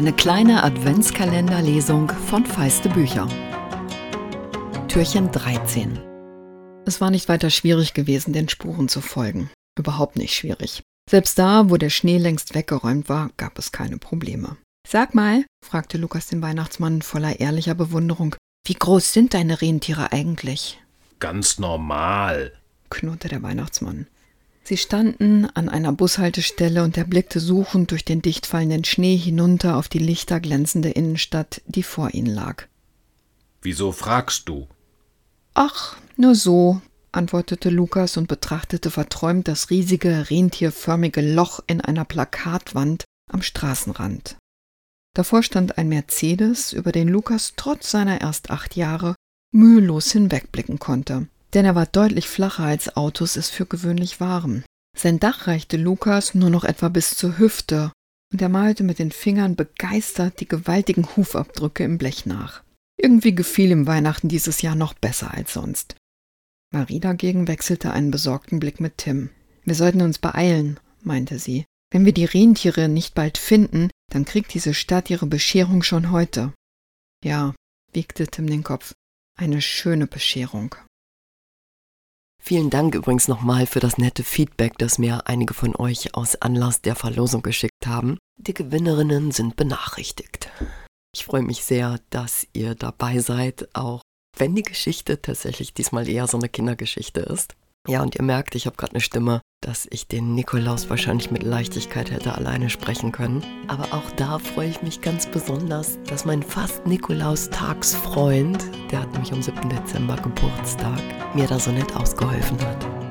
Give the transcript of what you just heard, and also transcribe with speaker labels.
Speaker 1: Eine kleine Adventskalenderlesung von Feiste Bücher. Türchen 13. Es war nicht weiter schwierig gewesen, den Spuren zu folgen. Überhaupt nicht schwierig. Selbst da, wo der Schnee längst weggeräumt war, gab es keine Probleme. Sag mal, fragte Lukas den Weihnachtsmann voller ehrlicher Bewunderung, wie groß sind deine Rentiere eigentlich?
Speaker 2: Ganz normal,
Speaker 1: knurrte der Weihnachtsmann. Sie standen an einer Bushaltestelle und er blickte suchend durch den dicht fallenden Schnee hinunter auf die lichterglänzende Innenstadt, die vor ihnen lag.
Speaker 2: Wieso fragst du?
Speaker 1: Ach, nur so, antwortete Lukas und betrachtete verträumt das riesige, rentierförmige Loch in einer Plakatwand am Straßenrand. Davor stand ein Mercedes, über den Lukas trotz seiner erst acht Jahre mühelos hinwegblicken konnte denn er war deutlich flacher als Autos es für gewöhnlich waren. Sein Dach reichte Lukas nur noch etwa bis zur Hüfte, und er malte mit den Fingern begeistert die gewaltigen Hufabdrücke im Blech nach. Irgendwie gefiel ihm Weihnachten dieses Jahr noch besser als sonst. Marie dagegen wechselte einen besorgten Blick mit Tim. Wir sollten uns beeilen, meinte sie. Wenn wir die Rentiere nicht bald finden, dann kriegt diese Stadt ihre Bescherung schon heute. Ja, wiegte Tim den Kopf. Eine schöne Bescherung.
Speaker 3: Vielen Dank übrigens nochmal für das nette Feedback, das mir einige von euch aus Anlass der Verlosung geschickt haben. Die Gewinnerinnen sind benachrichtigt. Ich freue mich sehr, dass ihr dabei seid, auch wenn die Geschichte tatsächlich diesmal eher so eine Kindergeschichte ist. Ja, und ihr merkt, ich habe gerade eine Stimme, dass ich den Nikolaus wahrscheinlich mit Leichtigkeit hätte alleine sprechen können. Aber auch da freue ich mich ganz besonders, dass mein fast Nikolaus-Tagsfreund, der hat nämlich am 7. Dezember Geburtstag, mir da so nett ausgeholfen hat.